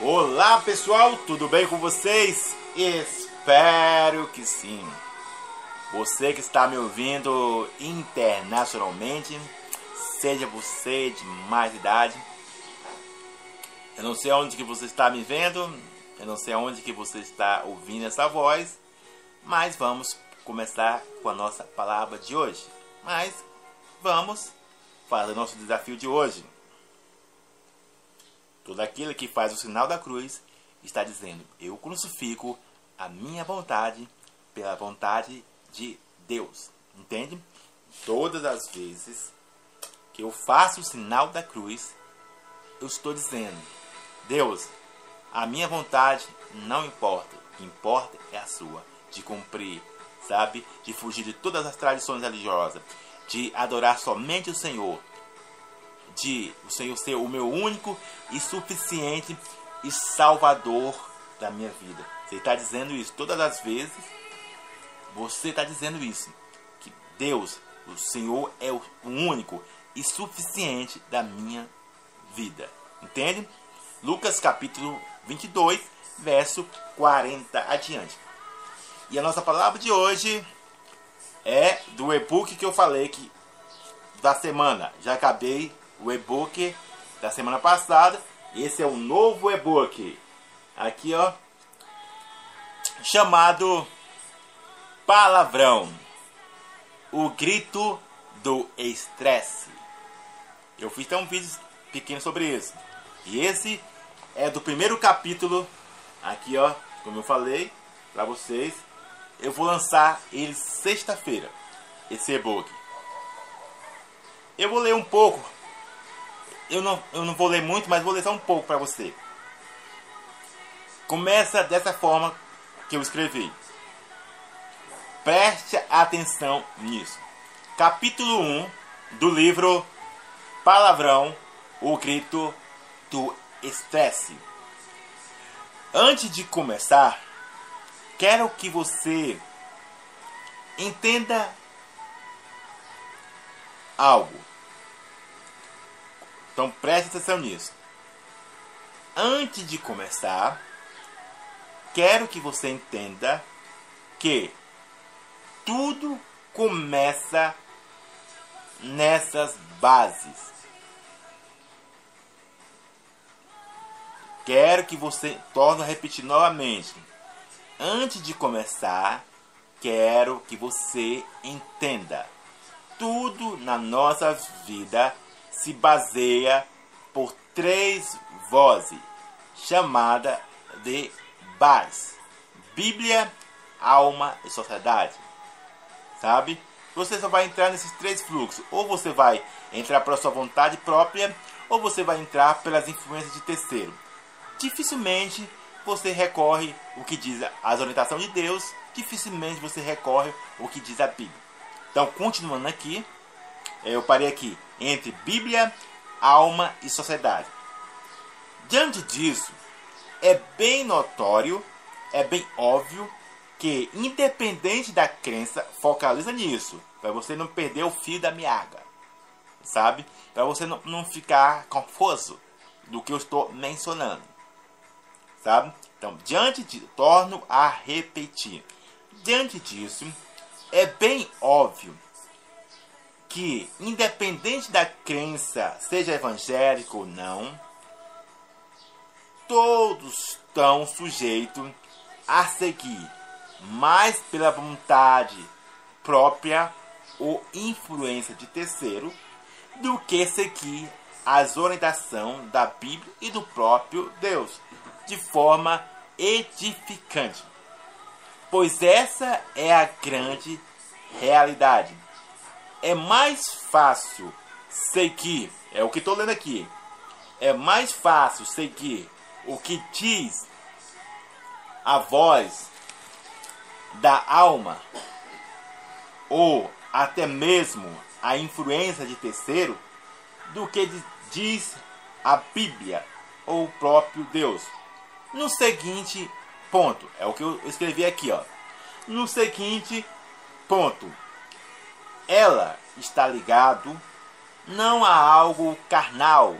Olá pessoal, tudo bem com vocês? Espero que sim. Você que está me ouvindo internacionalmente, seja você de mais idade, eu não sei onde que você está me vendo, eu não sei onde que você está ouvindo essa voz, mas vamos começar com a nossa palavra de hoje. Mas vamos fazer o nosso desafio de hoje. Todo aquele que faz o sinal da cruz está dizendo: Eu crucifico a minha vontade pela vontade de Deus. Entende? Todas as vezes que eu faço o sinal da cruz, eu estou dizendo: Deus, a minha vontade não importa. O que importa é a sua. De cumprir, sabe? De fugir de todas as tradições religiosas. De adorar somente o Senhor de o Senhor ser o meu único e suficiente e salvador da minha vida. Você está dizendo isso todas as vezes. Você está dizendo isso. Que Deus, o Senhor, é o único e suficiente da minha vida. Entende? Lucas capítulo 22, verso 40 adiante. E a nossa palavra de hoje é do e-book que eu falei que da semana. Já acabei o e-book da semana passada. Esse é o novo e-book. Aqui, ó. Chamado Palavrão. O grito do estresse. Eu fiz até um vídeo pequeno sobre isso. E esse é do primeiro capítulo. Aqui, ó. Como eu falei para vocês. Eu vou lançar ele sexta-feira. Esse e-book. Eu vou ler um pouco eu não, eu não vou ler muito, mas vou ler só um pouco para você. Começa dessa forma que eu escrevi. Preste atenção nisso. Capítulo 1 do livro Palavrão, o grito do estresse. Antes de começar, quero que você entenda algo. Então preste atenção nisso. Antes de começar, quero que você entenda que tudo começa nessas bases. Quero que você torne a repetir novamente. Antes de começar, quero que você entenda. Tudo na nossa vida se baseia por três vozes, chamada de bares: Bíblia, alma e sociedade. Sabe? Você só vai entrar nesses três fluxos. Ou você vai entrar pela sua vontade própria, ou você vai entrar pelas influências de terceiro. Dificilmente você recorre o que diz as orientações de Deus, dificilmente você recorre o que diz a Bíblia. Então, continuando aqui, eu parei aqui entre Bíblia, alma e sociedade. Diante disso, é bem notório, é bem óbvio que, independente da crença, focaliza nisso, para você não perder o fio da meaga, sabe? Para você não, não ficar confuso do que eu estou mencionando, sabe? Então, diante de, torno a repetir. Diante disso, é bem óbvio que, independente da crença, seja evangélico ou não, todos estão sujeitos a seguir mais pela vontade própria ou influência de terceiro do que seguir as orientações da Bíblia e do próprio Deus de forma edificante. Pois essa é a grande realidade é mais fácil seguir, é o que estou lendo aqui, é mais fácil seguir o que diz a voz da alma ou até mesmo a influência de terceiro do que diz a Bíblia ou o próprio Deus. No seguinte ponto, é o que eu escrevi aqui, ó. No seguinte ponto, ela está ligado não a algo carnal,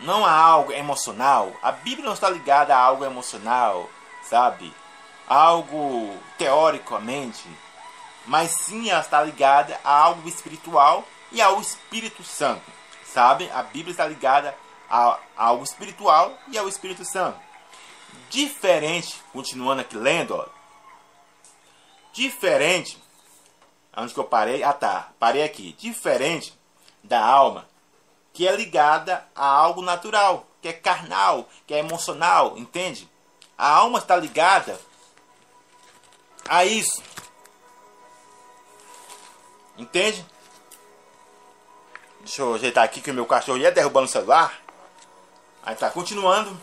não a algo emocional. A Bíblia não está ligada a algo emocional, sabe? Algo teoricamente, mas sim ela está ligada a algo espiritual e ao Espírito Santo, sabe? A Bíblia está ligada a, a algo espiritual e ao Espírito Santo. Diferente, continuando aqui lendo, ó, diferente, onde que eu parei? Ah tá, parei aqui. Diferente da alma, que é ligada a algo natural, que é carnal, que é emocional, entende? A alma está ligada a isso. Entende? Deixa eu ajeitar aqui que o meu cachorro ia derrubando o celular. Aí tá, continuando.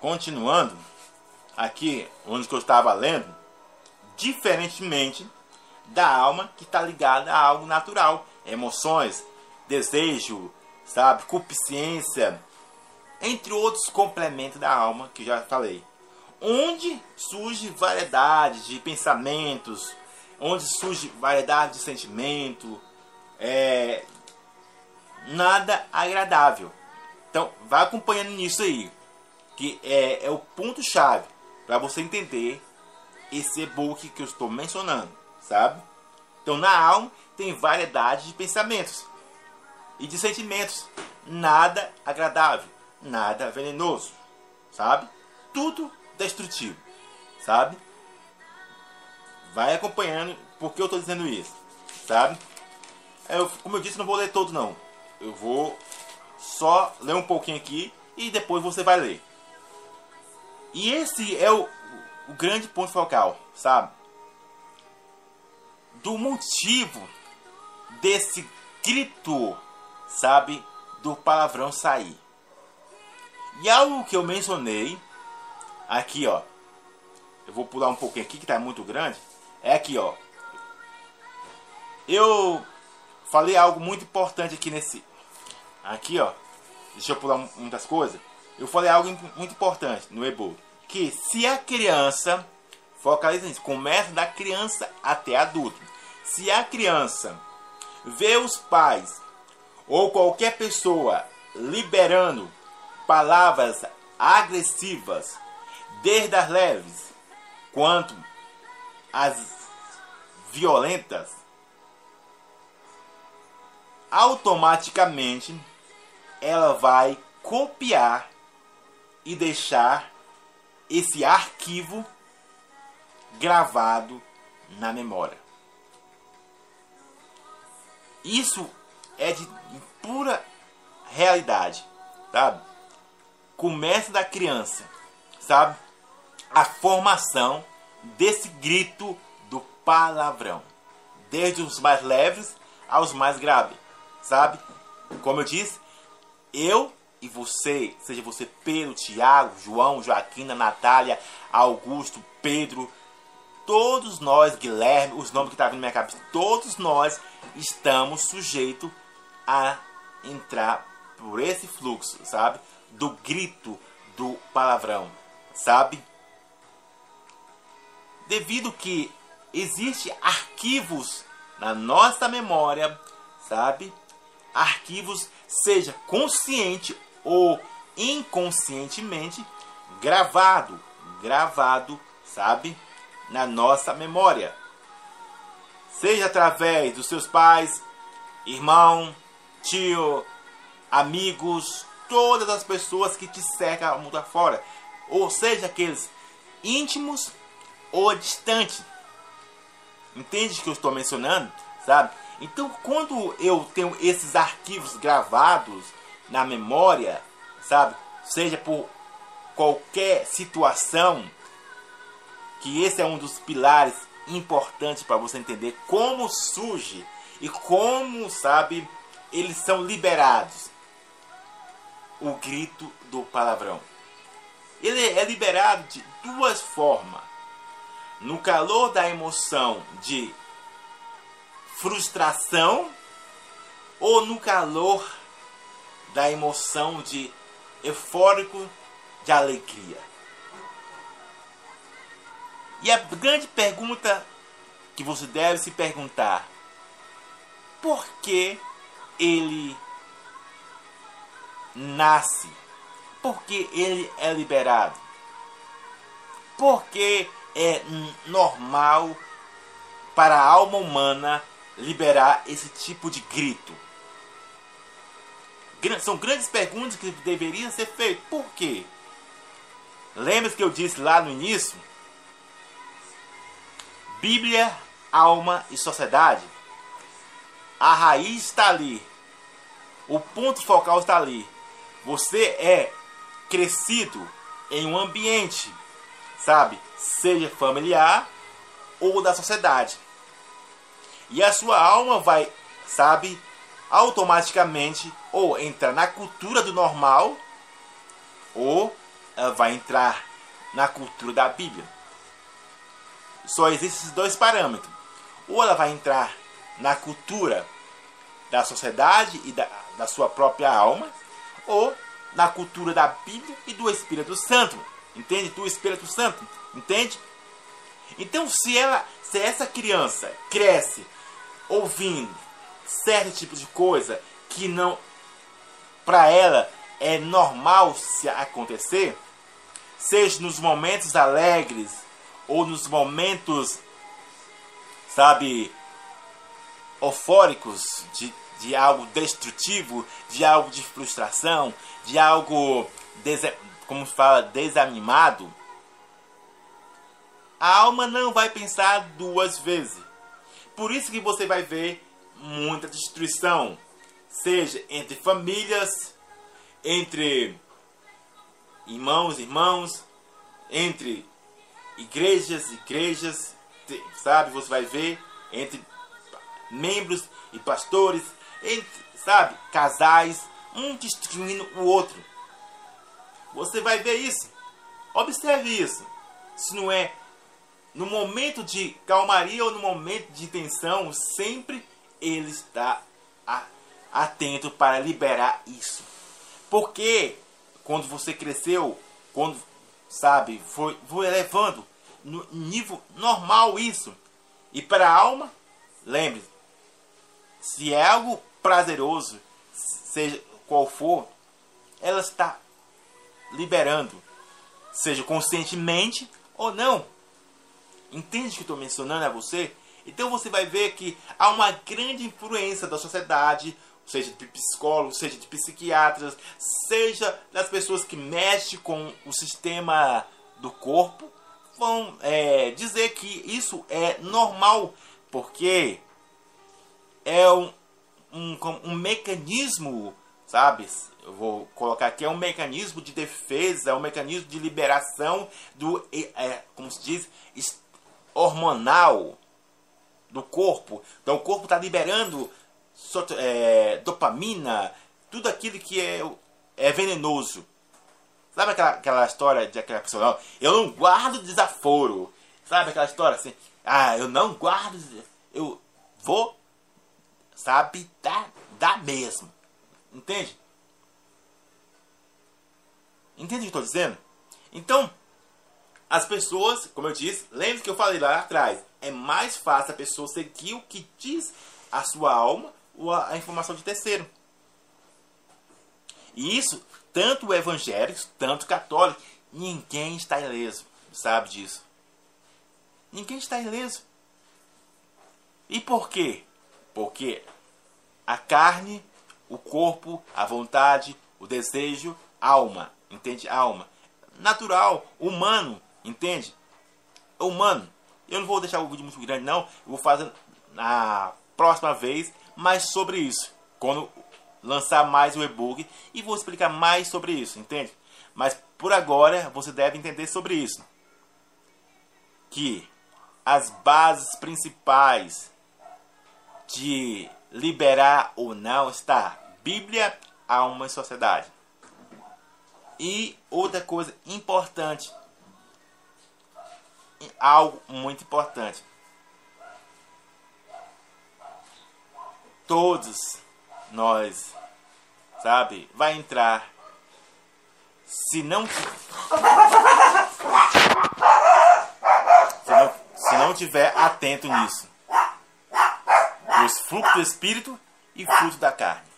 Continuando. Aqui, onde eu estava lendo. Diferentemente da alma que está ligada a algo natural. Emoções, desejo, sabe, concupiscência, entre outros complementos da alma que já falei. Onde surge variedade de pensamentos, onde surge variedade de sentimento, é, nada agradável. Então, vai acompanhando nisso aí, que é, é o ponto-chave para você entender esse e-book que eu estou mencionando sabe? Então na alma tem variedade de pensamentos e de sentimentos, nada agradável, nada venenoso, sabe? Tudo destrutivo, sabe? Vai acompanhando porque eu estou dizendo isso, sabe? Eu, como eu disse, não vou ler todo não. Eu vou só ler um pouquinho aqui e depois você vai ler. E esse é o, o grande ponto focal, sabe? do motivo desse grito, sabe, do palavrão sair. E algo que eu mencionei aqui, ó. Eu vou pular um pouquinho aqui que tá muito grande. É aqui, ó. Eu falei algo muito importante aqui nesse aqui, ó. Deixa eu pular muitas coisas. Eu falei algo muito importante no e-book, que se a criança Focaliza nisso. Começa da criança até adulto. Se a criança vê os pais ou qualquer pessoa liberando palavras agressivas, desde as leves quanto as violentas, automaticamente ela vai copiar e deixar esse arquivo gravado na memória. Isso é de pura realidade, sabe? Começa da criança, sabe? A formação desse grito do palavrão, desde os mais leves aos mais graves, sabe? Como eu disse, eu e você, seja você Pedro, Tiago, João, Joaquina, Natália, Augusto, Pedro, todos nós, Guilherme, os nomes que tá na minha cabeça, todos nós estamos sujeitos a entrar por esse fluxo, sabe? Do grito do palavrão, sabe? Devido que existe arquivos na nossa memória, sabe? Arquivos seja consciente ou inconscientemente gravado, gravado, sabe? na nossa memória. Seja através dos seus pais, irmão, tio, amigos, todas as pessoas que te cercam mundo afora. Ou seja, aqueles íntimos ou distantes. Entende o que eu estou mencionando? Sabe? Então, quando eu tenho esses arquivos gravados na memória, sabe? Seja por qualquer situação, que esse é um dos pilares importantes para você entender como surge e como, sabe, eles são liberados. O grito do palavrão. Ele é liberado de duas formas. No calor da emoção de frustração ou no calor da emoção de eufórico de alegria. E a grande pergunta que você deve se perguntar: por que ele nasce? Por que ele é liberado? Porque é normal para a alma humana liberar esse tipo de grito? São grandes perguntas que deveriam ser feitas. Por quê? Lembra que eu disse lá no início? Bíblia, alma e sociedade. A raiz está ali. O ponto focal está ali. Você é crescido em um ambiente, sabe? Seja familiar ou da sociedade. E a sua alma vai, sabe, automaticamente ou entrar na cultura do normal ou ela vai entrar na cultura da Bíblia. Só existem esses dois parâmetros. Ou ela vai entrar na cultura da sociedade e da, da sua própria alma, ou na cultura da Bíblia e do Espírito Santo. Entende? Do Espírito Santo. Entende? Então, se ela, se essa criança cresce ouvindo certo tipo de coisa que não para ela é normal se acontecer, seja nos momentos alegres ou nos momentos, sabe, eufóricos de, de algo destrutivo, de algo de frustração, de algo, como fala, desanimado, a alma não vai pensar duas vezes. Por isso que você vai ver muita destruição, seja entre famílias, entre irmãos, irmãos, entre igrejas, igrejas, sabe? Você vai ver entre membros e pastores, entre, sabe? Casais, um destruindo o outro. Você vai ver isso. Observe isso. Se não é no momento de calmaria ou no momento de tensão, sempre ele está atento para liberar isso. Porque quando você cresceu, quando sabe, foi, foi elevando no nível normal isso. E para a alma, lembre, se é algo prazeroso, seja qual for, ela está liberando, seja conscientemente ou não. Entende o que estou mencionando a você? Então você vai ver que há uma grande influência da sociedade, seja de psicólogos, seja de psiquiatras, seja das pessoas que mexem com o sistema do corpo, vão é, dizer que isso é normal, porque é um, um, um mecanismo, sabe? Eu vou colocar aqui, é um mecanismo de defesa, é um mecanismo de liberação do, é, como se diz, hormonal do corpo. Então o corpo está liberando é, dopamina, tudo aquilo que é, é venenoso. Sabe aquela, aquela história de aquela pessoa, não, eu não guardo desaforo. Sabe aquela história assim, ah, eu não guardo, eu vou, sabe, dar, dar mesmo. Entende? Entende o que estou dizendo? Então, as pessoas, como eu disse, lembre que eu falei lá atrás, é mais fácil a pessoa seguir o que diz a sua alma a informação de terceiro. E isso, tanto evangélicos, tanto católicos, ninguém está ileso, sabe disso. Ninguém está ileso. E por quê? Porque a carne, o corpo, a vontade, o desejo, alma, entende? Alma. Natural, humano, entende? Humano. Eu não vou deixar o vídeo muito grande não, eu vou fazer na próxima vez mais sobre isso. Quando lançar mais o e-book e vou explicar mais sobre isso, entende? Mas por agora você deve entender sobre isso. Que as bases principais de liberar ou não está Bíblia, alma e sociedade. E outra coisa importante, algo muito importante. todos nós, sabe, vai entrar. Se não, se não, se não tiver atento nisso, os fluxos do Espírito e fruto da carne.